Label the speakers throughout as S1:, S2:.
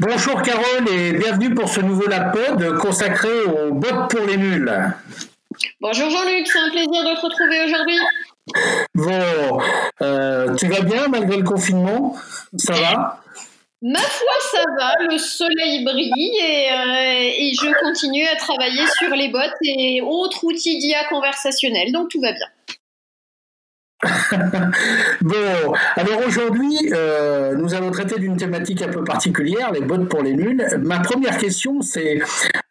S1: Bonjour Carole et bienvenue pour ce nouveau LabPod consacré aux bottes pour les nuls.
S2: Bonjour Jean-Luc, c'est un plaisir de te retrouver aujourd'hui.
S1: Bon, euh, tu vas bien malgré le confinement? Ça va?
S2: Ma foi, ça va, le soleil brille et, euh, et, je continue à travailler sur les bottes et autres outils d'IA conversationnels, donc tout va bien.
S1: bon, alors aujourd'hui, euh, nous allons traiter d'une thématique un peu particulière, les bots pour les nuls. Ma première question, c'est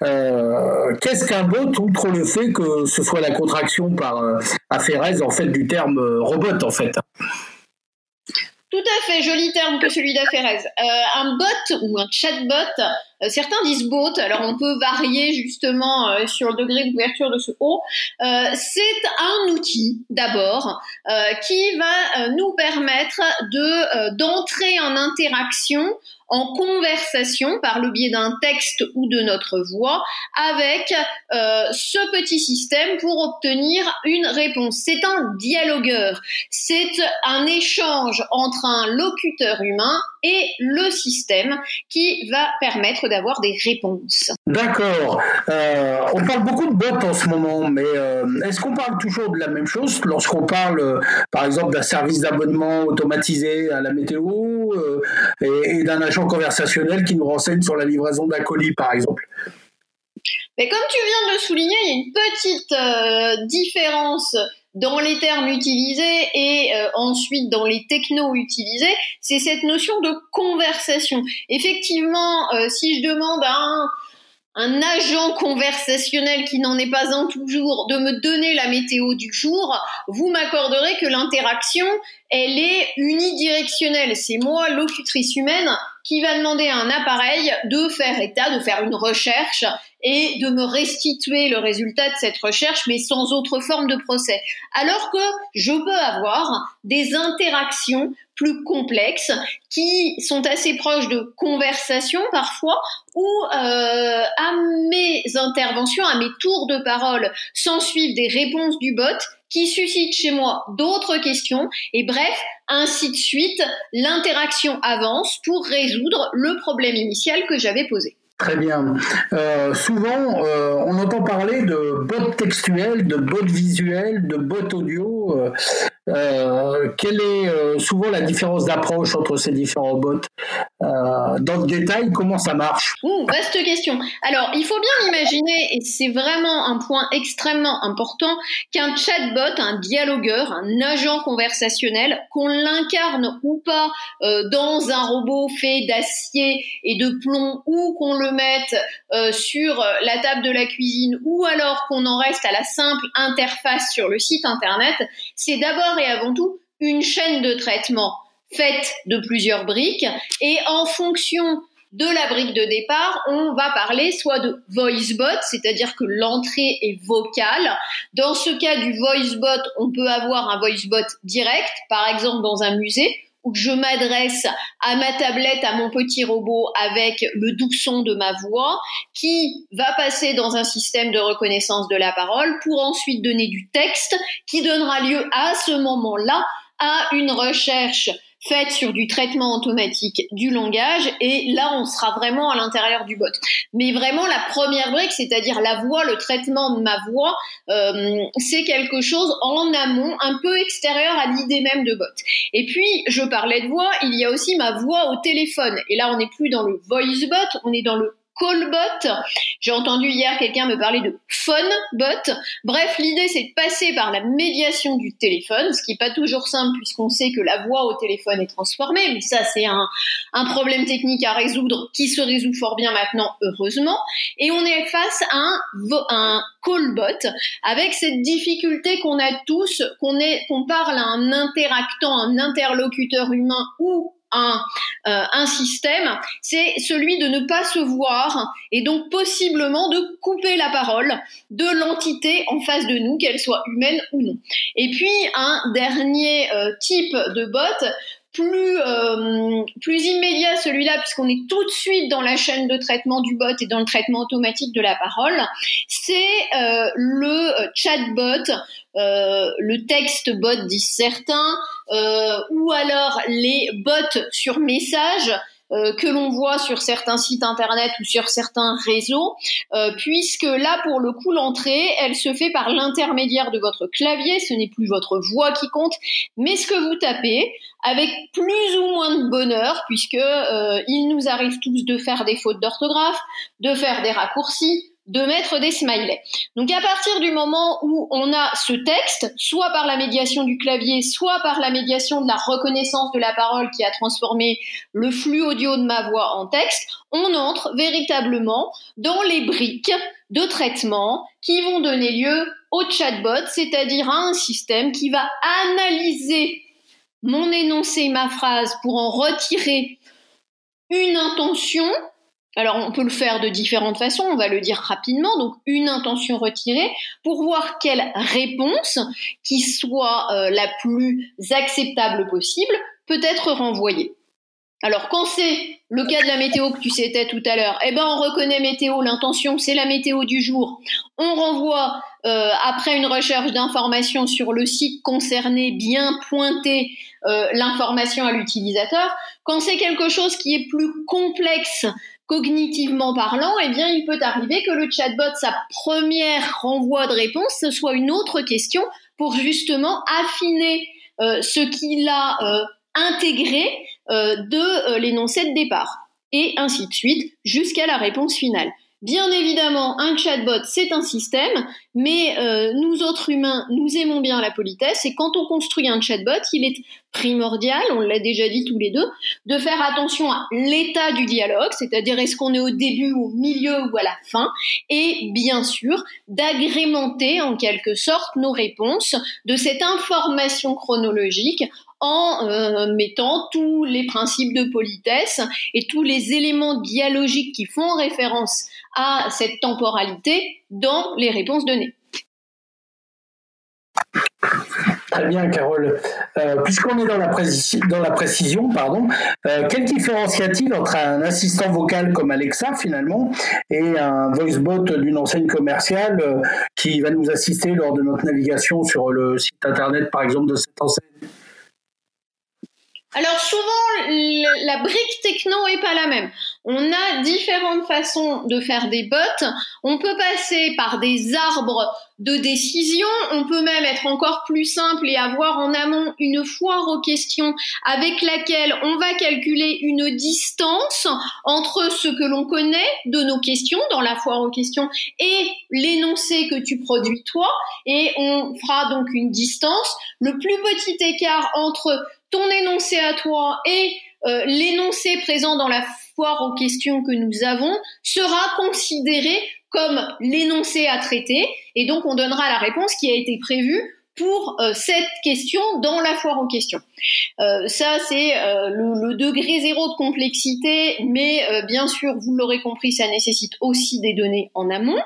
S1: euh, qu'est-ce qu'un bot, outre le fait que ce soit la contraction par euh, en fait, du terme euh, robot, en fait?
S2: Tout à fait, joli terme que celui d'Affairez. Euh, un bot ou un chatbot, certains disent bot, alors on peut varier justement euh, sur le degré d'ouverture de ce haut. Euh, c'est un outil d'abord qui va nous permettre de d'entrer en interaction en conversation par le biais d'un texte ou de notre voix avec euh, ce petit système pour obtenir une réponse. C'est un dialogueur, c'est un échange entre un locuteur humain et le système qui va permettre d'avoir des réponses.
S1: D'accord. Euh, on parle beaucoup de bots en ce moment, mais euh, est-ce qu'on parle toujours de la même chose lorsqu'on parle, euh, par exemple, d'un service d'abonnement automatisé à la météo euh, et, et d'un agent conversationnel qui nous renseigne sur la livraison d'un colis, par exemple?
S2: Mais comme tu viens de le souligner, il y a une petite euh, différence dans les termes utilisés et euh, ensuite dans les technos utilisés, c'est cette notion de conversation. Effectivement, euh, si je demande à un, un agent conversationnel qui n'en est pas un toujours de me donner la météo du jour, vous m'accorderez que l'interaction, elle est unidirectionnelle. C'est moi, locutrice humaine, qui va demander à un appareil de faire état, de faire une recherche et de me restituer le résultat de cette recherche, mais sans autre forme de procès. Alors que je peux avoir des interactions plus complexes qui sont assez proches de conversations parfois où euh, à mes interventions, à mes tours de parole s'en suivent des réponses du bot qui suscitent chez moi d'autres questions et bref, ainsi de suite, l'interaction avance pour résoudre le problème initial que j'avais posé.
S1: Très bien. Euh, souvent, euh, on entend parler de bots textuels, de bots visuels, de bots audio. Euh, quelle est euh, souvent la différence d'approche entre ces différents bots euh, Dans le détail, comment ça marche?
S2: Ouh, Vaste question. Alors, il faut bien imaginer, et c'est vraiment un point extrêmement important, qu'un chatbot, un dialogueur, un agent conversationnel, qu'on l'incarne ou pas dans un robot fait d'acier et de plomb, ou qu'on le mette sur la table de la cuisine, ou alors qu'on en reste à la simple interface sur le site internet, c'est d'abord et avant tout une chaîne de traitement faite de plusieurs briques et en fonction de la brique de départ, on va parler soit de voicebot, c'est-à-dire que l'entrée est vocale. Dans ce cas du voicebot, on peut avoir un voicebot direct, par exemple dans un musée, où je m'adresse à ma tablette, à mon petit robot avec le doux son de ma voix, qui va passer dans un système de reconnaissance de la parole pour ensuite donner du texte qui donnera lieu à ce moment-là à une recherche faite sur du traitement automatique du langage et là on sera vraiment à l'intérieur du bot. Mais vraiment la première brique, c'est-à-dire la voix, le traitement de ma voix, euh, c'est quelque chose en amont, un peu extérieur à l'idée même de bot. Et puis je parlais de voix, il y a aussi ma voix au téléphone et là on n'est plus dans le voice bot, on est dans le callbot. J'ai entendu hier quelqu'un me parler de phonebot. Bref, l'idée c'est de passer par la médiation du téléphone, ce qui n'est pas toujours simple puisqu'on sait que la voix au téléphone est transformée, mais ça c'est un, problème technique à résoudre qui se résout fort bien maintenant, heureusement. Et on est face à un, un callbot avec cette difficulté qu'on a tous, qu'on qu'on parle à un interactant, un interlocuteur humain ou un, euh, un système, c'est celui de ne pas se voir et donc possiblement de couper la parole de l'entité en face de nous, qu'elle soit humaine ou non. Et puis un dernier euh, type de bot plus, euh, plus immédiat celui-là, puisqu'on est tout de suite dans la chaîne de traitement du bot et dans le traitement automatique de la parole, c'est euh, le chatbot, euh, le texte bot disent certains, euh, ou alors les bots sur message euh, que l'on voit sur certains sites internet ou sur certains réseaux, euh, puisque là, pour le coup, l'entrée, elle se fait par l'intermédiaire de votre clavier, ce n'est plus votre voix qui compte, mais ce que vous tapez, avec plus ou moins de bonheur, puisque euh, il nous arrive tous de faire des fautes d'orthographe, de faire des raccourcis, de mettre des smileys. Donc à partir du moment où on a ce texte, soit par la médiation du clavier, soit par la médiation de la reconnaissance de la parole qui a transformé le flux audio de ma voix en texte, on entre véritablement dans les briques de traitement qui vont donner lieu au chatbot, c'est-à-dire à un système qui va analyser mon énoncé, ma phrase pour en retirer une intention alors on peut le faire de différentes façons, on va le dire rapidement, donc une intention retirée pour voir quelle réponse qui soit euh, la plus acceptable possible peut être renvoyée. Alors quand c'est le cas de la météo que tu citais tout à l'heure, eh ben on reconnaît météo, l'intention c'est la météo du jour. On renvoie euh, après une recherche d'informations sur le site concerné, bien pointer euh, l'information à l'utilisateur. Quand c'est quelque chose qui est plus complexe, cognitivement parlant, eh bien, il peut arriver que le chatbot, sa première renvoi de réponse, ce soit une autre question pour justement affiner euh, ce qu'il a intégré de l'énoncé de départ. Et ainsi de suite, jusqu'à la réponse finale. Bien évidemment, un chatbot, c'est un système, mais euh, nous autres humains, nous aimons bien la politesse, et quand on construit un chatbot, il est primordial, on l'a déjà dit tous les deux, de faire attention à l'état du dialogue, c'est-à-dire est-ce qu'on est au début, au milieu ou à la fin, et bien sûr, d'agrémenter en quelque sorte nos réponses de cette information chronologique en euh, mettant tous les principes de politesse et tous les éléments dialogiques qui font référence à cette temporalité dans les réponses données.
S1: Très bien, Carole. Euh, puisqu'on est dans la, précision, pardon, euh, quelle différence y a-t-il entre un assistant vocal comme Alexa finalement et un voicebot d'une enseigne commerciale qui va nous assister lors de notre navigation sur le site internet, par exemple, de cette enseigne?
S2: Alors souvent, la brique techno est pas la même. On a différentes façons de faire des bots. On peut passer par des arbres de décision. On peut même être encore plus simple et avoir en amont une foire aux questions avec laquelle on va calculer une distance entre ce que l'on connaît de nos questions dans la foire aux questions et l'énoncé que tu produis toi. Et on fera donc une distance. Le plus petit écart entre ton énoncé à toi et euh, l'énoncé présent dans la foire aux questions que nous avons sera considéré comme l'énoncé à traiter. Et donc on donnera la réponse qui a été prévue pour euh, cette question dans la foire aux questions. Euh, ça, c'est euh, le, degré zéro de complexité, mais bien sûr, vous l'aurez compris, ça nécessite aussi des données en amont.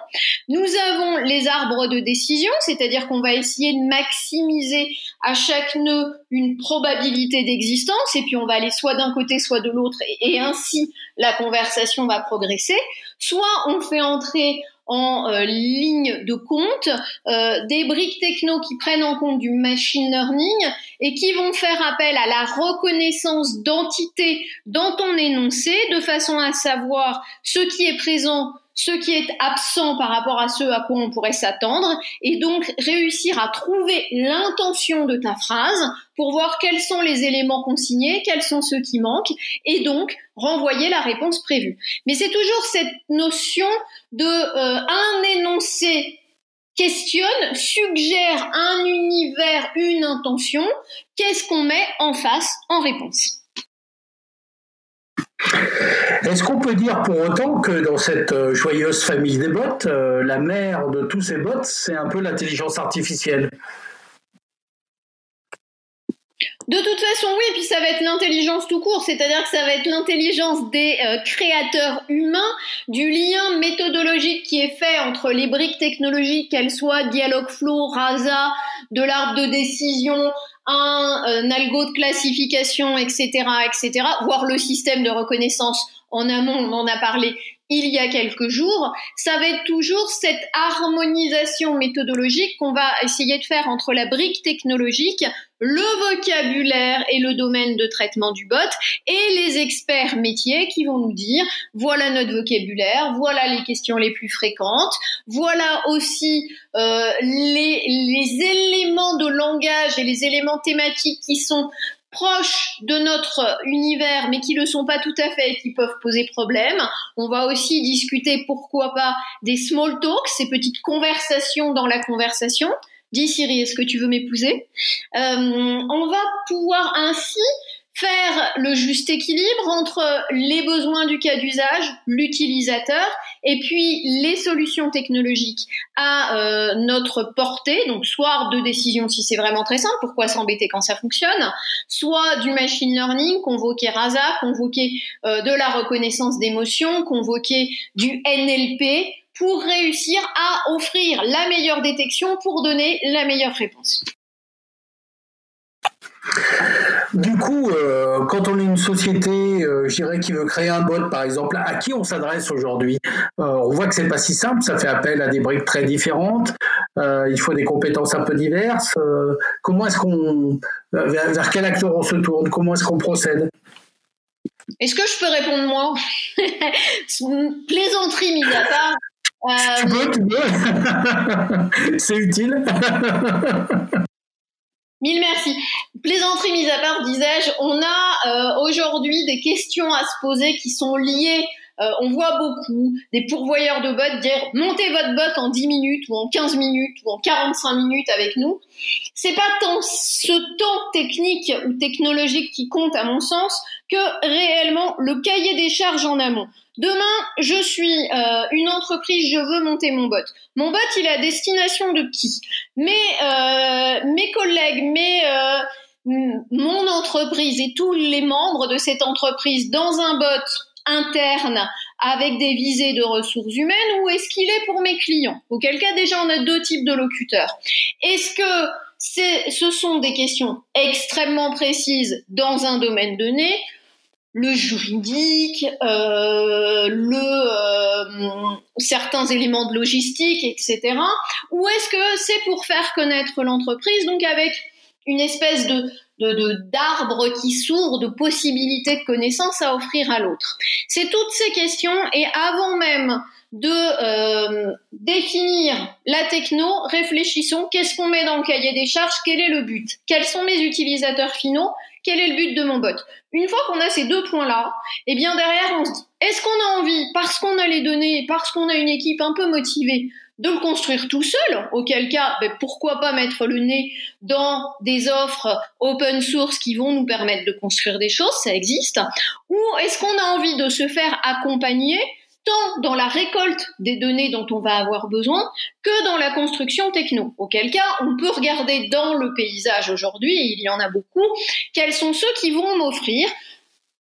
S2: Nous avons les arbres de décision, c'est-à-dire qu'on va essayer de maximiser à chaque nœud une probabilité d'existence, et puis on va aller soit d'un côté, soit de l'autre, et ainsi la conversation va progresser. Soit on fait entrer en euh, ligne de compte, euh, des briques techno qui prennent en compte du machine learning et qui vont faire appel à la reconnaissance d'entités dans ton énoncé de façon à savoir ce qui est présent ce qui est absent par rapport à ce à quoi on pourrait s'attendre, et donc réussir à trouver l'intention de ta phrase pour voir quels sont les éléments consignés, quels sont ceux qui manquent, et donc renvoyer la réponse prévue. Mais c'est toujours cette notion de euh, un énoncé questionne, suggère un univers, une intention, qu'est-ce qu'on met en face en réponse?
S1: Est-ce qu'on peut dire pour autant que dans cette euh, joyeuse famille des bots, euh, la mère de tous ces bots, c'est un peu l'intelligence artificielle?
S2: De toute façon, oui, puis ça va être l'intelligence tout court, c'est-à-dire que ça va être l'intelligence des euh, créateurs humains, du lien méthodologique qui est fait entre les briques technologiques, qu'elles soient Dialogflow, Rasa, de l'arbre de décision, un, algo de classification, etc., etc., voire le système de reconnaissance en amont, on en a parlé il y a quelques jours, ça va être toujours cette harmonisation méthodologique qu'on va essayer de faire entre la brique technologique, le vocabulaire et le domaine de traitement du bot et les experts métiers qui vont nous dire voilà notre vocabulaire, voilà les questions les plus fréquentes, voilà aussi euh, les, les éléments de langage et les éléments thématiques qui sont proches de notre univers, mais qui ne le sont pas tout à fait et qui peuvent poser problème. On va aussi discuter, pourquoi pas, des small talks, ces petites conversations dans la conversation. Dis Siri, est-ce que tu veux m'épouser? Euh, On va pouvoir ainsi faire le juste équilibre entre les besoins du cas d'usage, l'utilisateur, et puis les solutions technologiques à euh, notre portée, donc soit de décision si c'est vraiment très simple, pourquoi s'embêter quand ça fonctionne, soit du machine learning, convoquer RASA, convoquer euh, de la reconnaissance d'émotions, convoquer du NLP, pour réussir à offrir la meilleure détection pour donner la meilleure réponse.
S1: Du coup, euh, quand on est une société, euh, je dirais, qui veut créer un bot, par exemple, à qui on s'adresse aujourd'hui euh, On voit que c'est pas si simple, ça fait appel à des briques très différentes, il faut des compétences un peu diverses. comment est-ce qu'on, vers, quel acteur on se tourne? Comment est-ce qu'on procède?
S2: Est-ce que je peux répondre moi? Plaisanterie mise à part.
S1: Tu peux, tu peux. c'est utile.
S2: Mille merci. Plaisanterie mise à part, disais-je, on a euh, aujourd'hui des questions à se poser qui sont liées. Euh, on voit beaucoup des pourvoyeurs de bots dire montez votre bot en 10 minutes ou en 15 minutes ou en 45 minutes avec nous. C'est pas tant ce temps technique ou technologique qui compte à mon sens que réellement le cahier des charges en amont. Demain, je suis euh, une entreprise, je veux monter mon bot. Mon bot, il est à destination de qui? Mes, euh, mes collègues, mes, euh, mon entreprise et tous les membres de cette entreprise dans un bot interne avec des visées de ressources humaines ou est-ce qu'il est pour mes clients? Auquel cas, déjà, on a deux types de locuteurs. Est-ce que ce sont des questions extrêmement précises dans un domaine donné? Le juridique, euh, le euh, certains éléments de logistique, etc. Ou est-ce que c'est pour faire connaître l'entreprise, donc avec une espèce de d'arbre qui s'ouvre, de possibilités de connaissances à offrir à l'autre. C'est toutes ces questions et avant même de euh, définir la techno, réfléchissons, qu'est-ce qu'on met dans le cahier des charges, quel est le but, quels sont mes utilisateurs finaux, quel est le but de mon bot Une fois qu'on a ces deux points-là, eh bien derrière, on se dit, est-ce qu'on a envie, parce qu'on a les données, parce qu'on a une équipe un peu motivée, de le construire tout seul, auquel cas, ben, pourquoi pas mettre le nez dans des offres open source qui vont nous permettre de construire des choses, ça existe, ou est-ce qu'on a envie de se faire accompagner tant dans la récolte des données dont on va avoir besoin que dans la construction techno? Auquel cas, on peut regarder dans le paysage aujourd'hui, il y en a beaucoup, quels sont ceux qui vont m'offrir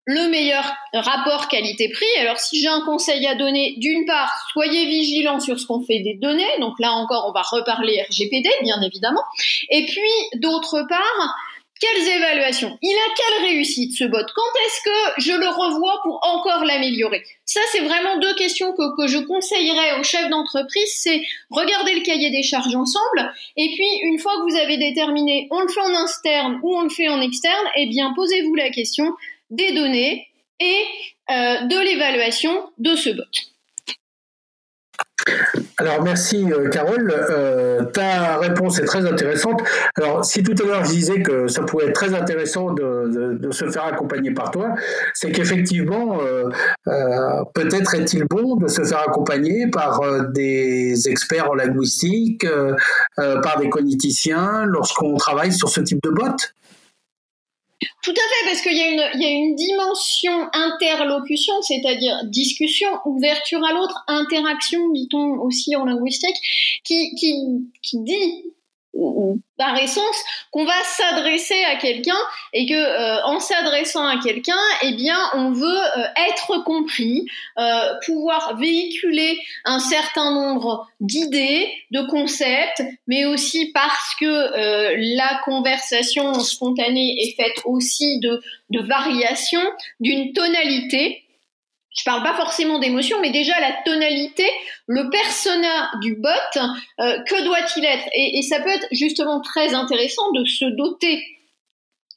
S2: le meilleur rapport qualité-prix. Alors si j'ai un conseil à donner, d'une part, soyez vigilants sur ce qu'on fait des données. Donc là encore, on va reparler RGPD, bien évidemment. Et puis, d'autre part, quelles évaluations? Il a quelle réussite ce bot? Quand est-ce que je le revois pour encore l'améliorer? Ça, c'est vraiment deux questions que, que je conseillerais aux chefs d'entreprise. C'est regarder le cahier des charges ensemble. Et puis, une fois que vous avez déterminé, on le fait en interne ou on le fait en externe, eh bien, posez-vous la question des données et euh, de l'évaluation de ce bot.
S1: Alors merci euh, Carole, euh, ta réponse est très intéressante. Alors si tout à l'heure je disais que ça pouvait être très intéressant de, se faire accompagner par toi, c'est qu'effectivement peut-être est-il bon de se faire accompagner par des experts en linguistique, par des cogniticiens lorsqu'on travaille sur ce type de bot
S2: tout à fait, parce qu'il y, a une, dimension interlocution, c'est-à-dire discussion, ouverture à l'autre, interaction, dit-on aussi en linguistique, qui dit par essence qu'on va s'adresser à quelqu'un et que euh, en s'adressant à quelqu'un eh bien on veut euh, être compris euh, pouvoir véhiculer un certain nombre d'idées de concepts mais aussi parce que la conversation spontanée est faite aussi de de variations d'une tonalité je parle pas forcément d'émotion, mais déjà la tonalité, le persona du bot, euh, que doit-il être? Et, ça peut être justement très intéressant de se doter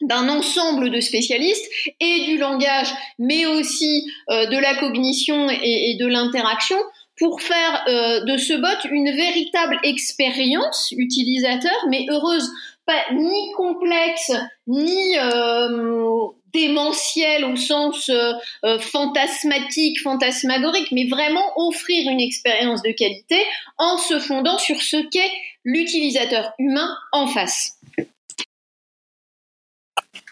S2: d'un ensemble de spécialistes et du langage, mais aussi euh, de la cognition et, de l'interaction pour faire euh, de ce bot une véritable expérience utilisateur, mais heureuse, pas ni complexe, ni démentiel au sens euh, euh, fantasmatique, fantasmagorique, mais vraiment offrir une expérience de qualité en se fondant sur ce qu'est l'utilisateur humain en face.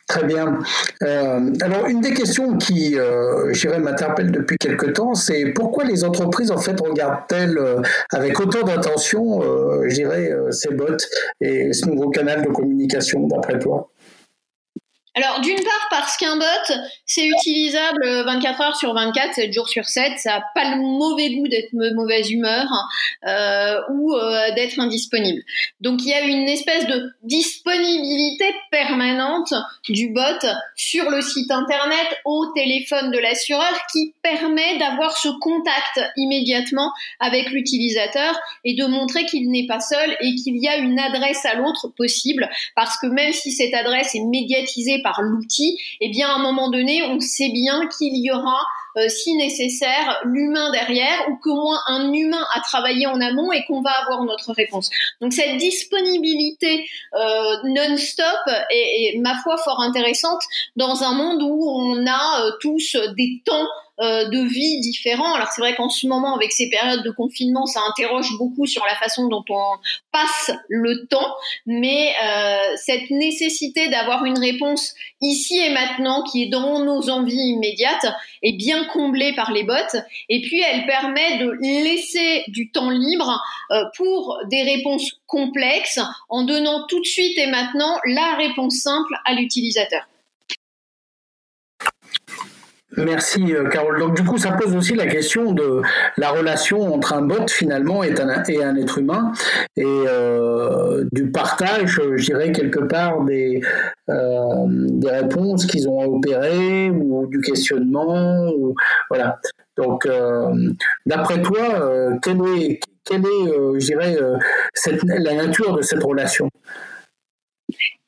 S1: Très bien. Euh, alors, une des questions qui, euh, je m'interpelle depuis quelque temps, c'est pourquoi les entreprises, en fait, regardent-elles avec autant d'attention, je dirais, ces bots et ce nouveau canal de communication, d'après toi?
S2: Alors d'une part parce qu'un bot c'est utilisable 24 heures sur 24, 7 jours sur 7, ça n'a pas le mauvais goût d'être mauvaise humeur euh, ou euh, d'être indisponible. Donc il y a une espèce de disponibilité permanente du bot sur le site internet, au téléphone de l'assureur qui permet d'avoir ce contact immédiatement avec l'utilisateur et de montrer qu'il n'est pas seul et qu'il y a une adresse à l'autre possible parce que même si cette adresse est médiatisée par l'outil, eh bien à un moment donné, on sait bien qu'il y aura euh, si nécessaire, l'humain derrière ou qu'au moins un humain a travaillé en amont et qu'on va avoir notre réponse. Donc cette disponibilité euh, non-stop est, ma foi, fort intéressante dans un monde où on a euh, tous des temps de vie différents. Alors c'est vrai qu'en ce moment, avec ces périodes de confinement, ça interroge beaucoup sur la façon dont on passe le temps, mais euh, cette nécessité d'avoir une réponse ici et maintenant qui est dans nos envies immédiates est bien comblée par les bots. Et puis elle permet de laisser du temps libre euh, pour des réponses complexes en donnant tout de suite et maintenant la réponse simple à l'utilisateur.
S1: Merci euh, Carole. Donc du coup, ça pose aussi la question de la relation entre un bot finalement et un, et un être humain et euh, du partage, je dirais quelque part des, euh, des réponses qu'ils ont à opérer ou du questionnement. Ou, voilà. Donc, euh, d'après toi, euh, quelle est, quelle est je dirais, cette, la nature de cette relation?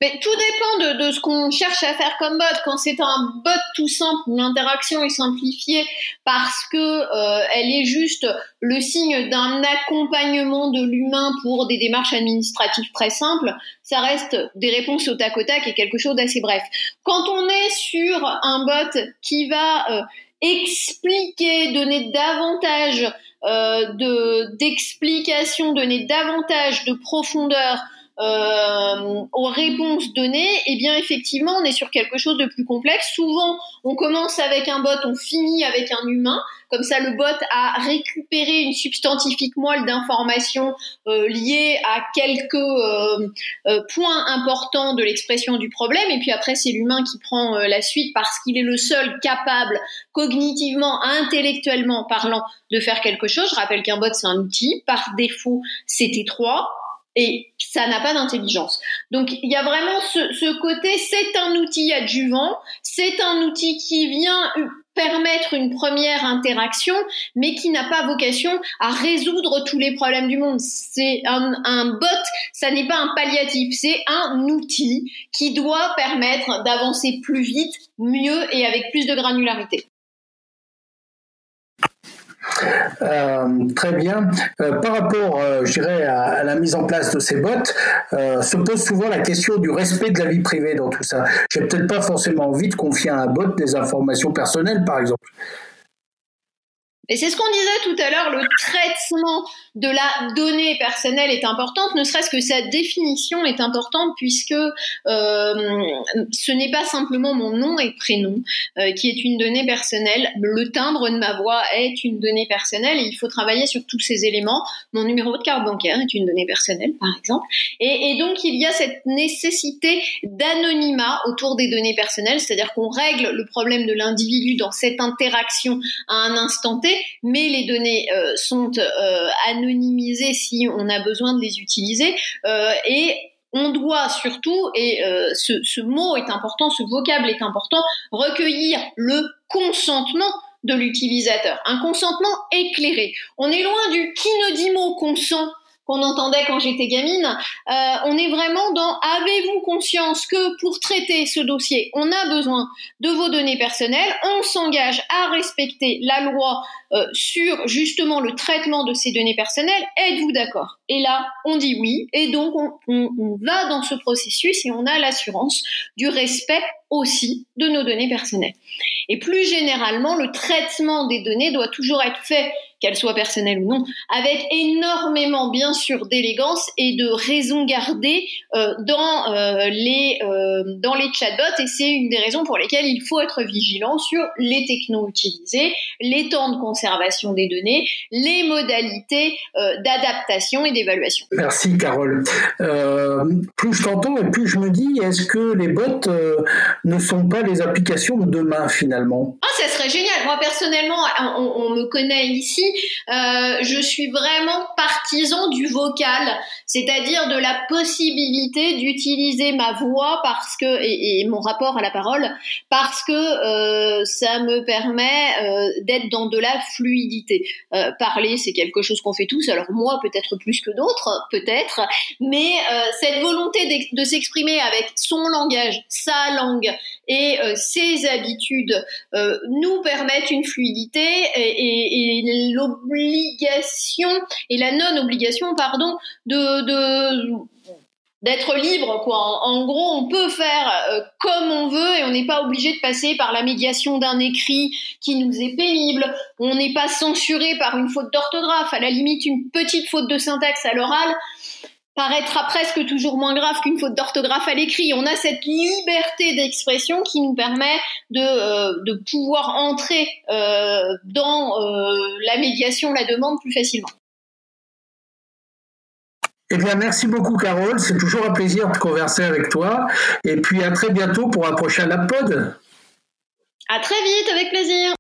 S2: Mais tout dépend de, ce qu'on cherche à faire comme bot. Quand c'est un bot tout simple, l'interaction est simplifiée parce que euh, elle est juste le signe d'un accompagnement de l'humain pour des démarches administratives très simples, ça reste des réponses au tac au tac et quelque chose d'assez bref. Quand on est sur un bot qui va euh, expliquer, donner davantage euh, de d'explications, donner davantage de profondeur euh, aux réponses données, eh bien effectivement, on est sur quelque chose de plus complexe. Souvent, on commence avec un bot, on finit avec un humain. Comme ça, le bot a récupéré une substantifique moelle d'informations euh, liées à quelques euh, euh, points importants de l'expression du problème. Et puis après, c'est l'humain qui prend la suite parce qu'il est le seul capable, cognitivement, intellectuellement parlant, de faire quelque chose. Je rappelle qu'un bot, c'est un outil. Par défaut, c'est étroit et ça n'a pas d'intelligence. Donc il y a vraiment ce, ce côté, c'est un outil adjuvant, c'est un outil qui vient permettre une première interaction, mais qui n'a pas vocation à résoudre tous les problèmes du monde. C'est un, un bot, ça n'est pas un palliatif, c'est un outil qui doit permettre d'avancer plus vite, mieux et avec plus de granularité.
S1: Euh, très bien. Euh, par rapport, euh, je dirais, à, la mise en place de ces bots, se pose souvent la question du respect de la vie privée dans tout ça. J'ai peut-être pas forcément envie de confier à un bot des informations personnelles, par exemple.
S2: Et c'est ce qu'on disait tout à l'heure, le traitement de la donnée personnelle est importante, ne serait-ce que sa définition est importante puisque euh, ce n'est pas simplement mon nom et prénom euh, qui est une donnée personnelle, le timbre de ma voix est une donnée personnelle et il faut travailler sur tous ces éléments. Mon numéro de carte bancaire est une donnée personnelle, par exemple. Et, et donc il y a cette nécessité d'anonymat autour des données personnelles, c'est-à-dire qu'on règle le problème de l'individu dans cette interaction à un instant T mais les données euh, sont euh, anonymisées si on a besoin de les utiliser euh, et on doit surtout, et ce, ce mot est important, ce vocable est important, recueillir le consentement de l'utilisateur, un consentement éclairé. On est loin du qui ne dit mot consent qu'on entendait quand j'étais gamine. Euh, on est vraiment dans avez-vous conscience que pour traiter ce dossier, on a besoin de vos données personnelles, on s'engage à respecter la loi euh, sur justement le traitement de ces données personnelles, êtes-vous d'accord? Et là, on dit oui, et donc on, on va dans ce processus et on a l'assurance du respect aussi de nos données personnelles. Et plus généralement, le traitement des données doit toujours être fait qu'elle soit personnelle ou non, avec énormément bien sûr d'élégance et de raison gardée euh, dans euh, les euh, dans les chatbots et c'est une des raisons pour lesquelles il faut être vigilant sur les technos utilisés, les temps de conservation des données, les modalités d'adaptation et d'évaluation.
S1: Merci Carole. Plus je t'entends et plus je me dis est-ce que les bots ne sont pas les applications de demain finalement?
S2: Ah ça serait génial. Moi personnellement, on, me connaît ici euh, je suis vraiment partisan du vocal, c'est-à-dire de la possibilité d'utiliser ma voix parce que et, mon rapport à la parole parce que euh, ça me permet euh, d'être dans de la fluidité. parler, c'est quelque chose qu'on fait tous. Alors moi, peut-être plus que d'autres, peut-être, mais cette volonté de s'exprimer avec son langage, sa langue et ses habitudes nous permettent une fluidité et, et l'obligation et la non-obligation, pardon, de, d'être libre quoi. En, gros, on peut faire euh, comme on veut et on n'est pas obligé de passer par la médiation d'un écrit qui nous est pénible. On n'est pas censuré par une faute d'orthographe, à la limite une petite faute de syntaxe à l'oral paraîtra presque toujours moins grave qu'une faute d'orthographe à l'écrit. On a cette liberté d'expression qui nous permet de, euh, de pouvoir entrer euh, dans euh, la médiation, la demande plus facilement.
S1: Eh bien, merci beaucoup, Carole. C'est toujours un plaisir de converser avec toi. Et puis, à très bientôt pour un prochain pod.
S2: À très vite, avec plaisir.